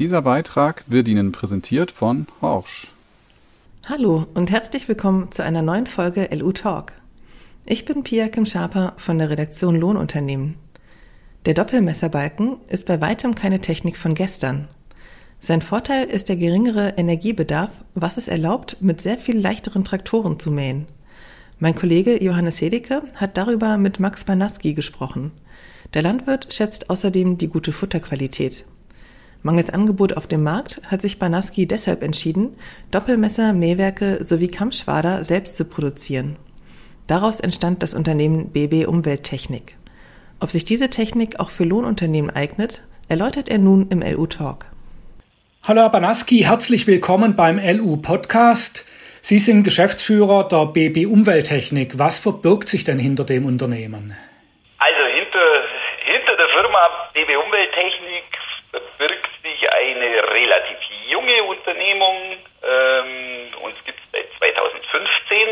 Dieser Beitrag wird Ihnen präsentiert von Horsch. Hallo und herzlich willkommen zu einer neuen Folge LU Talk. Ich bin Pia Kim Schaper von der Redaktion Lohnunternehmen. Der Doppelmesserbalken ist bei weitem keine Technik von gestern. Sein Vorteil ist der geringere Energiebedarf, was es erlaubt, mit sehr viel leichteren Traktoren zu mähen. Mein Kollege Johannes Hedeke hat darüber mit Max Banaski gesprochen. Der Landwirt schätzt außerdem die gute Futterqualität. Mangels Angebot auf dem Markt hat sich Banaski deshalb entschieden, Doppelmesser, Mähwerke sowie Kammschwader selbst zu produzieren. Daraus entstand das Unternehmen BB Umwelttechnik. Ob sich diese Technik auch für Lohnunternehmen eignet, erläutert er nun im LU Talk. Hallo Herr Banaski, herzlich willkommen beim LU Podcast. Sie sind Geschäftsführer der BB Umwelttechnik. Was verbirgt sich denn hinter dem Unternehmen? Also hinter, hinter der Firma BB Umwelttechnik verbirgt sich eine relativ junge Unternehmung. Ähm, uns gibt es seit 2015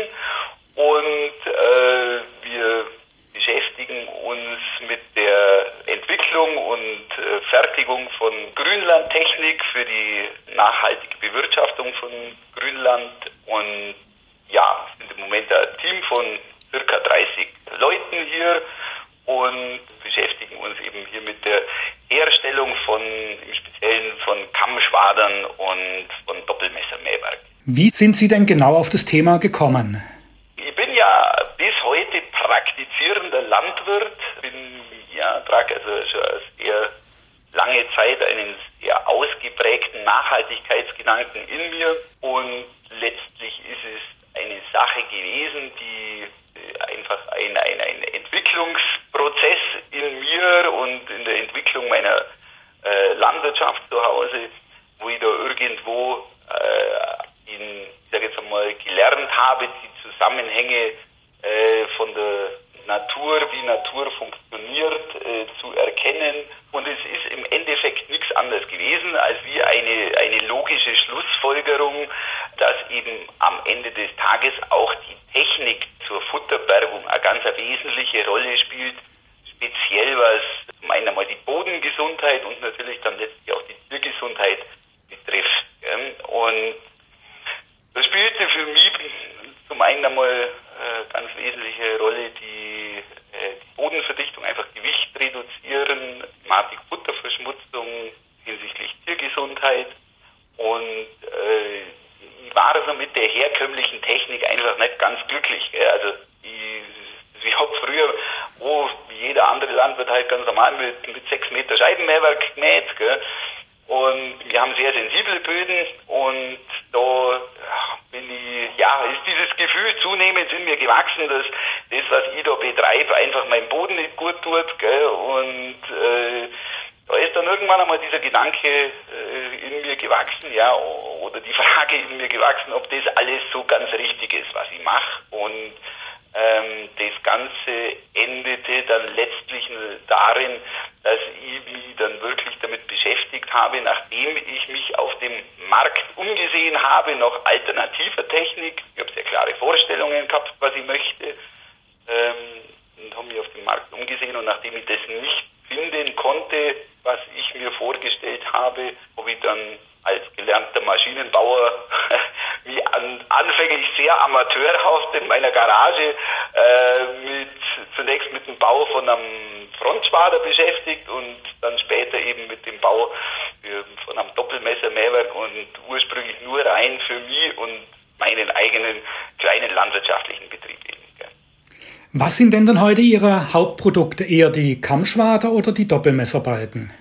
und äh, wir beschäftigen uns mit der Entwicklung und äh, Fertigung von Grünlandtechnik für die nachhaltige Bewirtschaftung von Grünland und ja, sind im Moment ein Team von circa 30 Leuten hier und beschäftigen uns eben hier mit der Herstellung von, im Speziellen von Kammschwadern und von Doppelmessermähwerk. Wie sind Sie denn genau auf das Thema gekommen? Ich bin ja bis heute praktizierender Landwirt, bin ja, trage also schon sehr lange Zeit einen sehr ausgeprägten Nachhaltigkeitsgedanken in mir und letztlich ist es eine Sache gewesen, die äh, einfach ein, ein, ein Entwicklungsprozess in mir und in der Entwicklung meiner äh, Landwirtschaft zu Hause, wo ich da irgendwo äh, in, ich sage jetzt einmal, gelernt habe, die Zusammenhänge äh, von der Natur, wie Natur funktioniert, äh, zu erkennen. Und es ist im Endeffekt nichts anderes gewesen, als wie eine, eine logische Schlussfolgerung, dass eben am Ende des Tages auch die Technik zur Futterbergung eine ganz wesentliche Rolle spielt, speziell was zum einen einmal die Bodengesundheit und natürlich dann letztlich auch die Tiergesundheit betrifft. Und das spielte für mich zum einen einmal äh, ganz wesentliche Rolle die, äh, die Bodenverdichtung, einfach Gewicht reduzieren, Thematik Futterverschmutzung hinsichtlich Tiergesundheit und äh, ich war also mit der herkömmlichen Technik einfach nicht ganz glücklich. Gell? Also ich, ich habe früher, wo jeder andere Landwirt halt ganz normal mit, mit 6 Meter Scheibenmähwerk gemäht. Gell? Und wir haben sehr sensible Böden und da bin ich, ja, ist dieses Gefühl zunehmend in mir gewachsen, dass das, was ich da betreibe, einfach meinem Boden nicht gut tut. Gell? Und äh, da ist dann irgendwann einmal dieser Gedanke äh, in mir gewachsen, ja, oder die Frage in mir gewachsen, ob das alles so ganz richtig ist, was ich mache. Und ähm, das Ganze endete dann letztlich darin, dass ich mich dann wirklich damit beschäftigt habe, nachdem ich mich auf dem Markt umgesehen habe, noch alternativer Technik. Ich habe sehr klare Vorstellungen gehabt, was ich möchte, ähm, und habe mich auf dem Markt umgesehen. Und nachdem ich das nicht finden konnte, was ich mir vorgestellt habe, habe ich dann als gelernter Maschinenbauer wie an, anfänglich sehr amateurhaft in meiner Garage äh, mit zunächst mit dem Bau von einem Frontschwader beschäftigt und dann später eben mit dem Bau von einem Doppelmesser-Mähwerk und ursprünglich nur rein für mich und meinen eigenen kleinen landwirtschaftlichen Betrieb eben. Was sind denn dann heute Ihre Hauptprodukte? Eher die Kammschwader oder die Doppelmesserbalken?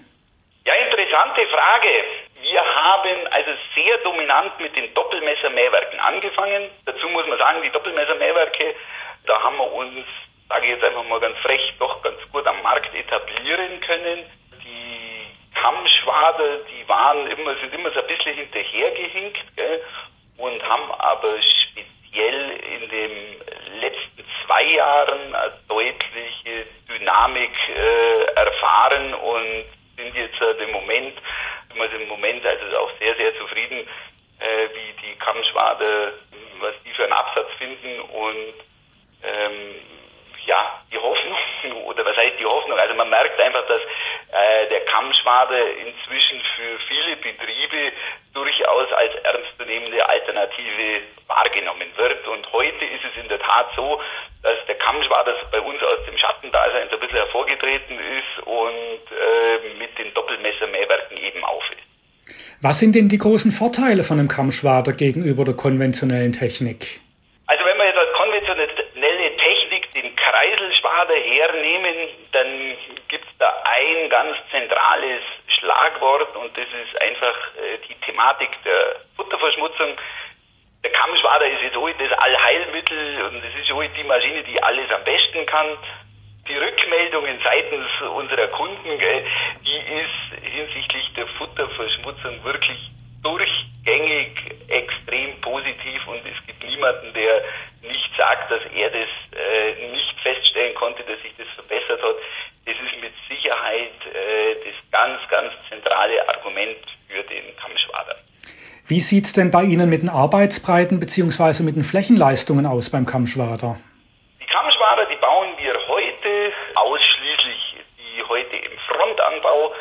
Ja, interessante Frage. Wir haben also sehr dominant mit den Doppelmesser-Mähwerken angefangen. Dazu muss man sagen, die Doppelmesser-Mähwerke, da haben wir uns, sage ich jetzt einfach mal ganz frech, doch ganz gut am Markt etablieren können. Die Kammschwader, die waren immer, sind immer so ein bisschen hinterhergehinkt gell, und haben aber speziell in letzten zwei Jahren eine deutliche Dynamik äh, erfahren und sind jetzt äh, im Moment also im Moment also auch sehr, sehr zufrieden, äh, wie die Kammschwade, was die für einen Absatz finden und ähm, ja, die Hoffnung, oder was heißt die Hoffnung? Also man merkt einfach, dass äh, der Kammschwader inzwischen für viele Betriebe durchaus als ernstzunehmende Alternative wahrgenommen wird. Und heute ist es in der Tat so, dass der Kammschwader bei uns aus dem Schattendasein so ein bisschen hervorgetreten ist und äh, mit den Doppelmessermähwerken eben auf ist. Was sind denn die großen Vorteile von einem Kammschwader gegenüber der konventionellen Technik? Also wenn wir jetzt als konventionelle Technik den Kreiselschwader hernehmen, dann gibt es da ein ganz zentrales Schlagwort und das ist einfach äh, die Thematik der Futterverschmutzung. Der Kammschwader ist jetzt heute das Allheilmittel und es ist heute die Alles am besten kann. Die Rückmeldungen seitens unserer Kunden, gell, die ist hinsichtlich der Futterverschmutzung wirklich durchgängig extrem positiv und es gibt niemanden, der nicht sagt, dass er das äh, nicht feststellen konnte, dass sich das verbessert hat. Das ist mit Sicherheit äh, das ganz, ganz zentrale Argument für den Kammschwader. Wie sieht es denn bei Ihnen mit den Arbeitsbreiten bzw. mit den Flächenleistungen aus beim Kammschwader? Die Kammschwader, die bauen wir heute ausschließlich, die heute im Frontanbau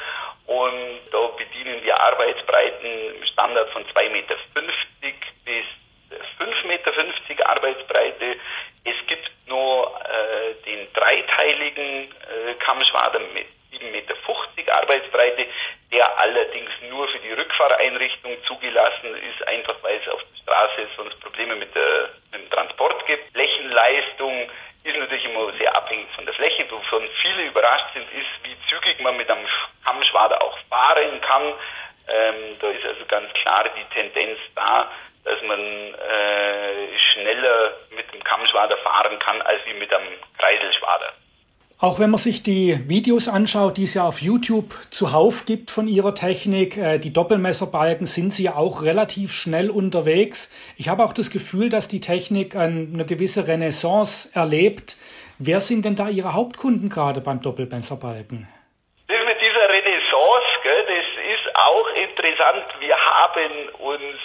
und da bedienen wir Arbeitsbreiten im Standard von 2,50 Meter bis 5,50 Meter Arbeitsbreite. Es gibt nur äh, den dreiteiligen äh, Kammschwader mit 7,50 Meter Arbeitsbreite, der allerdings nur für die Rückfahreinrichtung zugelassen ist, einfach weil es auf der Straße sonst Probleme mit, der, mit dem Transport gibt. Flächenleistung ist natürlich immer sehr abhängig von der Fläche. Wovon viele überrascht sind, ist, wie zügig man mit einem Kammschwader auch fahren kann. Ähm, da ist also ganz klar die Tendenz da, dass man äh, schneller mit dem Kammschwader fahren kann, einem Kreiselschwader. Auch wenn man sich die Videos anschaut, die es ja auf YouTube zuhauf gibt von ihrer Technik, äh, die Doppelmesserbalken, sind sie ja auch relativ schnell unterwegs. Ich habe auch das Gefühl, dass die Technik eine gewisse Renaissance erlebt. Wer sind denn da Ihre Hauptkunden gerade beim Doppelmesserbalken? Das mit dieser Renaissance, gell, das ist auch interessant. Wir haben uns,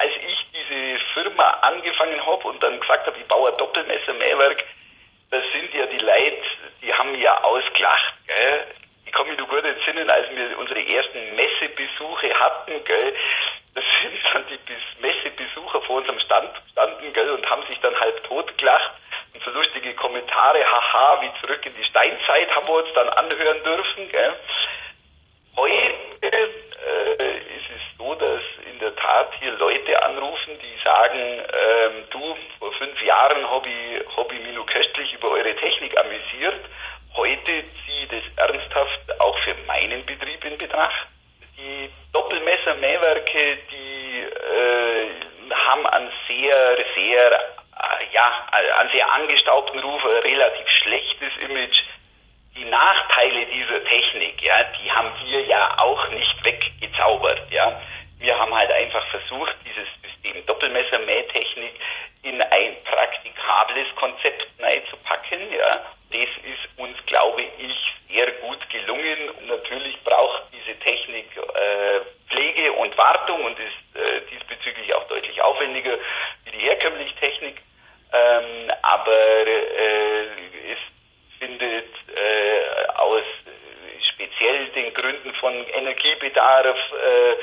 als ich diese Firma angefangen habe und dann gesagt habe, ich baue ein Doppelmessermähwerk, das sind ja die Leute, die haben ja ausgelacht. Gell? Ich kann mich nur gut entsinnen, als wir unsere ersten Messebesuche hatten, gell? da sind dann die Messebesucher vor unserem Stand standen gell? und haben sich dann halb tot gelacht und so lustige Kommentare, haha, wie zurück in die Steinzeit haben wir uns dann anhören dürfen. Gell? Heute äh, ist es so, dass in der Tat hier Leute anrufen, die sagen, ähm, du, vor fünf Jahren habe ich, hab ich mich nur köstlich über eure Technik amüsiert. Heute ziehe ich das ernsthaft auch für meinen Betrieb in Betracht. Die Doppelmesser-Mähwerke, die äh, haben einen sehr, sehr, äh, ja, einen sehr angestaubten Ruf, ein relativ schlechtes Image die Nachteile dieser Technik, ja, die haben wir ja auch nicht weggezaubert, ja. Wir haben halt einfach versucht, dieses System Doppelmesser-Mähtechnik in ein praktikables Konzept zu ja. Das ist uns, glaube ich, sehr gut gelungen. Und natürlich braucht diese Technik äh, Pflege und Wartung und ist äh, diesbezüglich auch deutlich aufwendiger wie die herkömmliche Technik. Ähm, aber äh, es findet äh, aus speziell den Gründen von Energiebedarf, äh,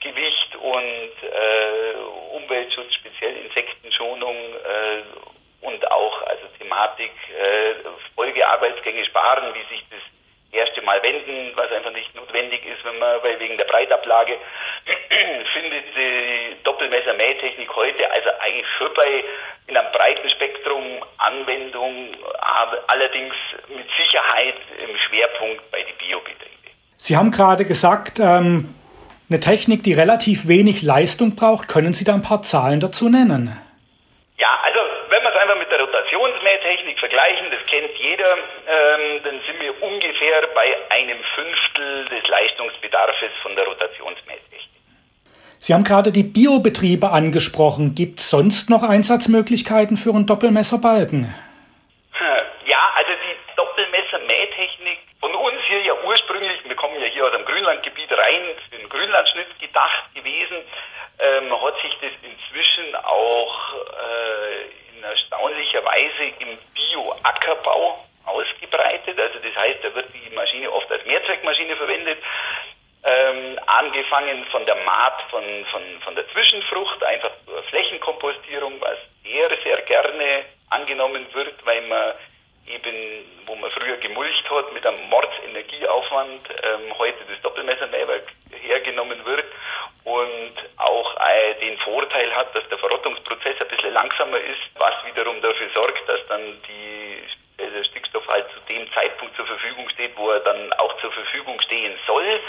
Gewicht und äh, Umweltschutz, speziell Insektenschonung äh, und auch also Thematik äh, Folgearbeitsgänge sparen, wie sich das erste Mal wenden, was einfach nicht notwendig ist, wenn man, weil wegen der Breitablage findet die Doppelmesser-Mähtechnik heute also eigentlich schon bei in einem breiten Spektrum Anwendung, allerdings mit Sicherheit im Schwerpunkt bei den Biobetrieben. Sie haben gerade gesagt, ähm, eine Technik, die relativ wenig Leistung braucht. Können Sie da ein paar Zahlen dazu nennen? Ja, also wenn wir es einfach mit der Rotationsmähtechnik vergleichen, das kennt jeder, ähm, dann sind wir ungefähr bei einem Fünftel des Leistungsbedarfs von der Rotationsmähtechnik. Sie haben gerade die Biobetriebe angesprochen. Gibt es sonst noch Einsatzmöglichkeiten für einen Doppelmesserbalken? aus dem Grünlandgebiet rein für den Grünlandschnitt gedacht gewesen, ähm, hat sich das inzwischen auch äh, in erstaunlicher Weise im Bio-Ackerbau ausgebreitet. Also das heißt, da wird die Maschine oft als Mehrzweckmaschine verwendet. Ähm, angefangen von der Maat von, von, von der Zwischenfrucht, einfach zur Flächenkompostierung, was sehr, sehr gerne angenommen wird, weil man eben, wo man früher gemulcht hat mit einem Mordsenergieaufwand, ähm, heute das Doppelmessermähwerk hergenommen wird und auch äh, den Vorteil hat, dass der Verrottungsprozess ein bisschen langsamer ist, was wiederum dafür sorgt, dass dann die, äh, der Stickstoff halt zu dem Zeitpunkt zur Verfügung steht, wo er dann auch zur Verfügung stehen soll.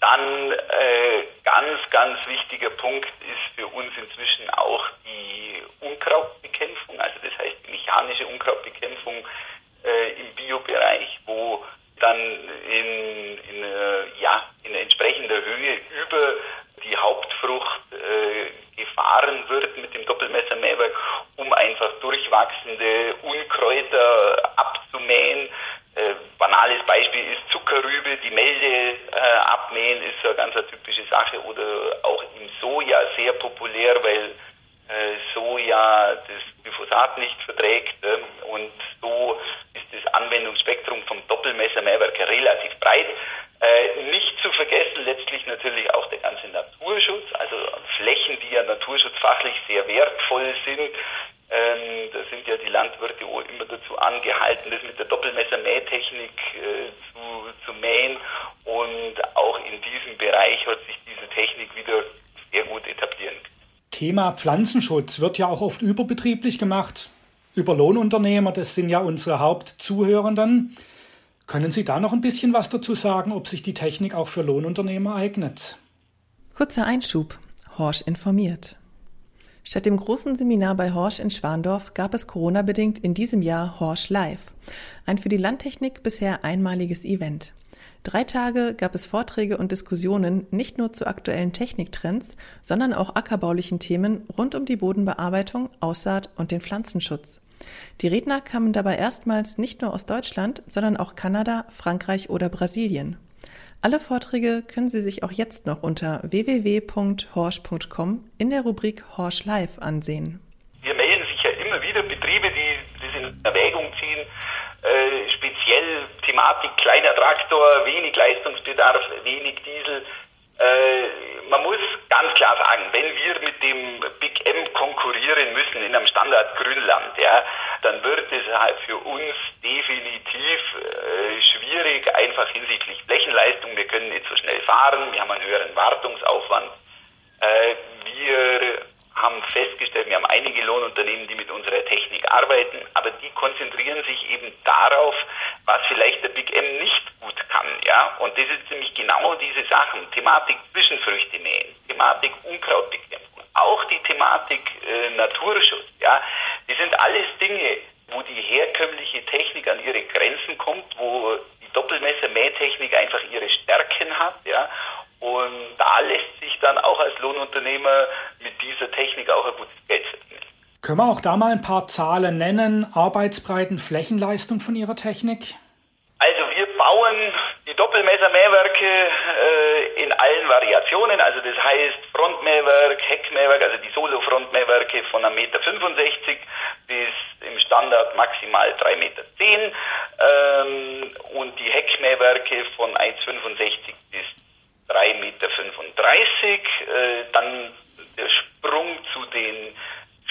Dann äh, ganz, ganz wichtiger Punkt ist für uns inzwischen auch die Unkrautbekämpfung, also das heißt die mechanische Unkrautbekämpfung äh, im Biobereich, wo dann in, in, äh, ja, in entsprechender Höhe über die Hauptfrucht äh, gefahren wird mit dem Doppelmessermähwerk, um einfach durchwachsende Unkräuter abzumähen. Äh, banales Beispiel ist Zuckerrübe, die Melde äh, abmähen ist so eine ganz eine typische Sache oder auch im Soja sehr populär, weil äh, Soja das Glyphosat nicht verträgt ähm, und so ist das Anwendungsspektrum vom Doppelmesser-Mehrwerk relativ breit. Äh, nicht zu vergessen letztlich natürlich auch der ganze Naturschutz, also Flächen, die ja naturschutzfachlich sehr wertvoll sind. Ähm, da sind ja die Landwirte immer dazu angehalten, das mit der Doppelmesser-Mähtechnik äh, zu, zu mähen. Und auch in diesem Bereich hat sich diese Technik wieder sehr gut etablieren. Thema Pflanzenschutz wird ja auch oft überbetrieblich gemacht über Lohnunternehmer, das sind ja unsere Hauptzuhörenden. Können Sie da noch ein bisschen was dazu sagen, ob sich die Technik auch für Lohnunternehmer eignet? Kurzer Einschub. Horsch informiert. Statt dem großen Seminar bei Horsch in Schwandorf gab es Corona-bedingt in diesem Jahr Horsch Live. Ein für die Landtechnik bisher einmaliges Event. Drei Tage gab es Vorträge und Diskussionen nicht nur zu aktuellen Techniktrends, sondern auch ackerbaulichen Themen rund um die Bodenbearbeitung, Aussaat und den Pflanzenschutz. Die Redner kamen dabei erstmals nicht nur aus Deutschland, sondern auch Kanada, Frankreich oder Brasilien. Alle Vorträge können Sie sich auch jetzt noch unter www.horsch.com in der Rubrik Horsch Live ansehen. Wir melden sich ja immer wieder Betriebe, die das in Erwägung ziehen, äh, speziell Thematik kleiner Traktor, wenig Leistungsbedarf, wenig Diesel. Äh, man muss ganz klar sagen, wenn wir mit dem Big M konkurrieren müssen in einem Standard Grünland, ja, dann wird es halt für uns definitiv äh, schwierig, einfach hinsichtlich Flächenleistung. Wir können nicht so schnell fahren, wir haben einen höheren Wartungsaufwand. Äh, wir haben festgestellt, wir haben einige Lohnunternehmen, die mit unserer Technik arbeiten, aber die konzentrieren sich eben darauf, was vielleicht der Big M nicht gut kann, ja. Und das ist nämlich genau diese Sachen, Thematik Zwischenfrüchte mähen, Thematik Unkrautbekämpfung, auch die Thematik äh, Naturschutz, ja. Das sind alles Dinge, wo die herkömmliche Technik an ihre Grenzen kommt, Doppelmesser-Mähtechnik einfach ihre Stärken hat, ja. Und da lässt sich dann auch als Lohnunternehmer mit dieser Technik auch ein gutes Geld verdienen. Können wir auch da mal ein paar Zahlen nennen? Arbeitsbreiten, Flächenleistung von Ihrer Technik? Also wir bauen die Doppelmessermähwerke äh, in allen Variationen, also das heißt Frontmähwerk, Heckmähwerk, also die Solo-Frontmähwerke von 1,65 Meter bis im Standard maximal 3,10 Meter ähm, Heckmähwerke von 1,65 bis 3,35 Meter. Äh, dann der Sprung zu den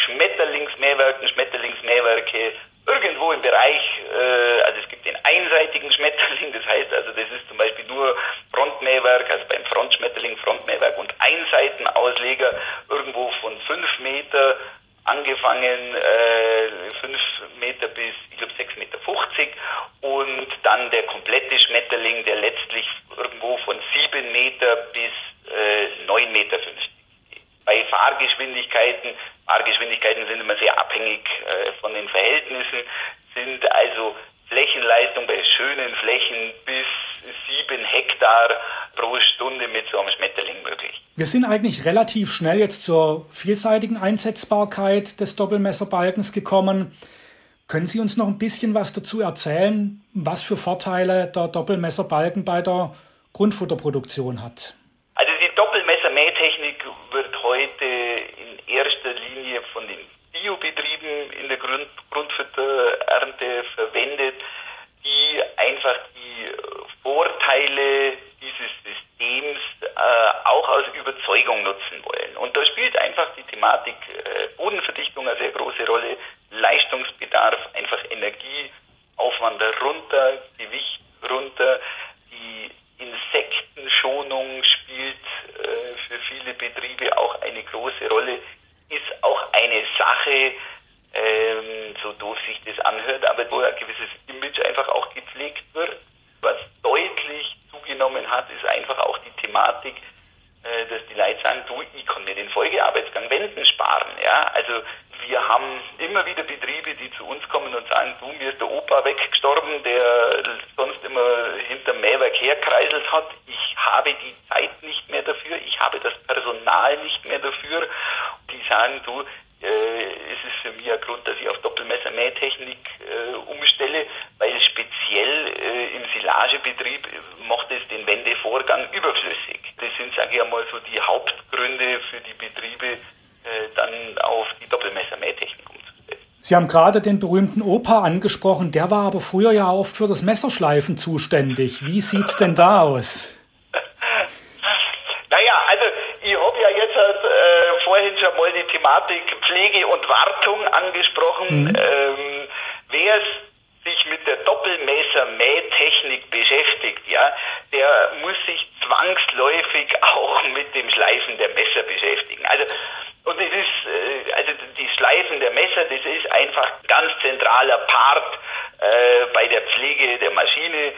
Schmetterlingsmähwerken, Schmetterlingsmähwerke irgendwo im Bereich, äh, also es gibt den einseitigen Schmetterling, das heißt also, das ist zum Beispiel nur Frontmähwerk, also beim Frontschmetterling Frontmähwerk und Einseitenausleger irgendwo von 5 Meter angefangen, äh, 5 Meter bis, ich glaube, 6,50 Meter und dann der komplette Schmetterling, der letztlich irgendwo von 7 Meter bis äh, 9,50 Meter Bei Fahrgeschwindigkeiten, Fahrgeschwindigkeiten sind immer sehr abhängig äh, von den Verhältnissen, sind also Flächenleistung bei schönen Flächen bis 7 Hektar pro Stunde mit so einem Schmetterling. Wir sind eigentlich relativ schnell jetzt zur vielseitigen Einsetzbarkeit des Doppelmesserbalkens gekommen. Können Sie uns noch ein bisschen was dazu erzählen, was für Vorteile der Doppelmesserbalken bei der Grundfutterproduktion hat? Also die Doppelmessermähtechnik wird heute in erster Linie von den Biobetrieben in der Grund Grundfutterernte verwendet, die einfach die Vorteile dieses Systems äh, auch Überzeugung nutzen wollen. Und da spielt einfach die Thematik äh, Bodenverdichtung eine sehr große Rolle, Leistungsbedarf, einfach Energieaufwand runter, Gewicht runter, die Insektenschonung spielt äh, für viele Betriebe auch eine große Rolle, ist auch eine Sache, ähm, so doof sich das anhört, aber wo ein gewisses Image einfach auch gepflegt wird. Was deutlich zugenommen hat, ist einfach auch die Thematik, dass die Leute sagen, du, ich kann mir den Folgearbeitsgang Wenden sparen. Ja? Also wir haben immer wieder Betriebe, die zu uns kommen und sagen, du, mir ist der Opa weggestorben, der sonst immer hinterm Mähwerk herkreiselt hat. Ich habe die Zeit nicht mehr dafür, ich habe das Personal nicht mehr dafür. Die sagen, du, äh, es ist für mich ein Grund, dass ich auf Doppelmesser-Mähtechnik äh, umstelle, weil speziell äh, im Silagebetrieb macht es den Wendevorgang überflüssig. Das sind, sage ich einmal, so die Hauptgründe für die Betriebe, äh, dann auf die Doppelmesser-Mähtechnik umzustellen. Sie haben gerade den berühmten Opa angesprochen, der war aber früher ja oft für das Messerschleifen zuständig. Wie sieht's denn da aus? vorhin schon mal die Thematik Pflege und Wartung angesprochen. Mhm. Ähm, Wer sich mit der Doppelmesser-Mähtechnik beschäftigt, ja, der muss sich zwangsläufig auch mit dem Schleifen der Messer beschäftigen. Also und es ist, äh, also die Schleifen der Messer, das ist einfach ganz zentraler Part äh, bei der Pflege der Maschine.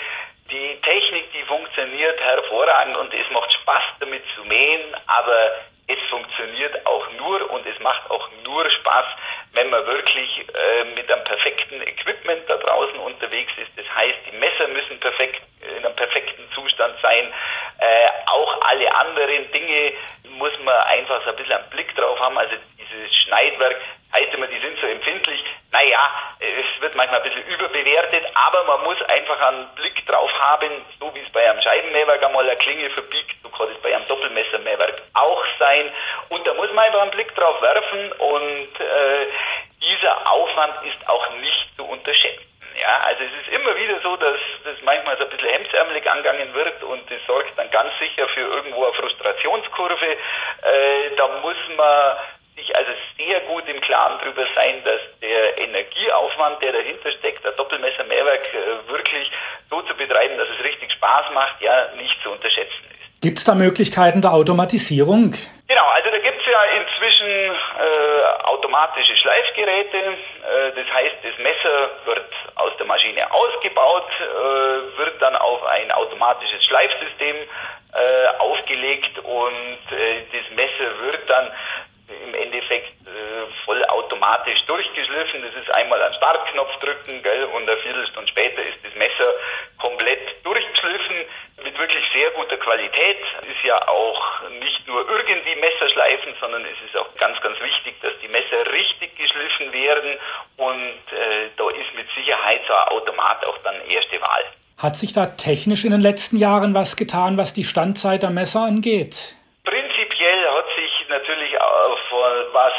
Die Technik, die funktioniert hervorragend und es macht Spaß damit zu mähen, aber es funktioniert auch nur und es macht auch nur Spaß, wenn man wirklich äh, mit einem perfekten Equipment da draußen unterwegs ist. Das heißt, die Messer müssen perfekt in einem perfekten Zustand sein. Äh, auch alle anderen Dinge muss man einfach so ein bisschen einen Blick haben. Also dieses Schneidwerk, heißt immer, die sind so empfindlich. Naja, es wird manchmal ein bisschen überbewertet, aber man muss einfach einen Blick drauf haben, so wie es bei einem Scheibenmähwerk einmal eine Klinge verbiegt, so kann es bei einem Doppelmessermähwerk auch sein. Und da muss man einfach einen Blick drauf werfen und äh, dieser Aufwand ist auch nicht zu unterschätzen. Ja, also es ist immer wieder so, dass das manchmal so ein bisschen hemdsärmelig angegangen wird und das sorgt dann ganz sicher für irgendwo eine Frustrationskurve. Äh, da muss man sich also sehr gut im Klaren darüber sein, dass der Energieaufwand, der dahinter steckt, der Doppelmesser-Mehrwerk äh, wirklich so zu betreiben, dass es richtig Spaß macht, ja nicht zu unterschätzen ist. Gibt es da Möglichkeiten der Automatisierung? Genau, also da gibt es ja inzwischen äh, automatische Schleifgeräte. Äh, das heißt, das Messer wird aus der Maschine ausgebaut, äh, wird dann auf ein automatisches Schleifsystem äh, aufgelegt und äh, das Messer wird dann im Endeffekt äh, vollautomatisch durchgeschliffen. Das ist einmal ein Startknopf drücken, gell, und eine Viertelstunde später ist das Messer Qualität. Ist ja auch nicht nur irgendwie Messerschleifen, sondern es ist auch ganz, ganz wichtig, dass die Messer richtig geschliffen werden und äh, da ist mit Sicherheit so ein Automat auch dann erste Wahl. Hat sich da technisch in den letzten Jahren was getan, was die Standzeit der Messer angeht? natürlich was,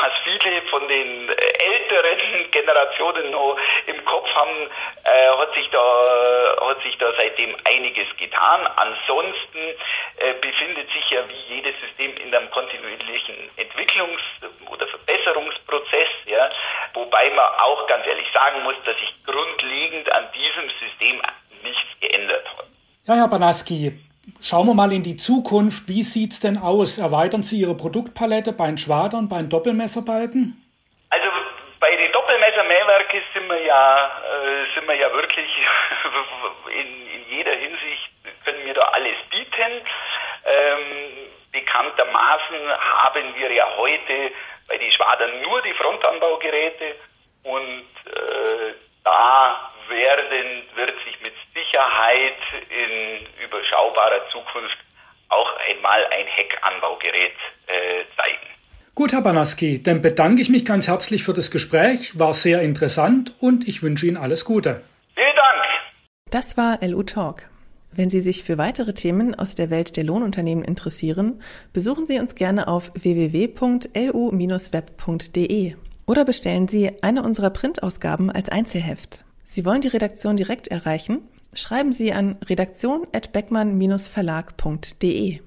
was viele von den älteren Generationen noch im Kopf haben, äh, hat sich da hat sich da seitdem einiges getan. Ansonsten äh, befindet sich ja wie jedes System in einem kontinuierlichen Entwicklungs- oder Verbesserungsprozess, ja, wobei man auch ganz ehrlich sagen muss, dass sich grundlegend an diesem System nichts geändert hat. Ja, Herr Banaski, Schauen wir mal in die Zukunft. Wie sieht es denn aus? Erweitern Sie Ihre Produktpalette bei den Schwadern, bei den Doppelmesserbalken? Also bei den Doppelmessermähwerken sind wir ja, äh, sind wir ja wirklich bekanntermaßen haben wir ja heute bei den Schwadern nur die Frontanbaugeräte und äh, da werden, wird sich mit Sicherheit in überschaubarer Zukunft auch einmal ein Heckanbaugerät äh, zeigen. Gut, Herr Banaski, dann bedanke ich mich ganz herzlich für das Gespräch, war sehr interessant und ich wünsche Ihnen alles Gute. Vielen Dank. Das war LU Talk. Wenn Sie sich für weitere Themen aus der Welt der Lohnunternehmen interessieren, besuchen Sie uns gerne auf www.lu-web.de oder bestellen Sie eine unserer Printausgaben als Einzelheft. Sie wollen die Redaktion direkt erreichen? Schreiben Sie an redaktion@beckmann-verlag.de.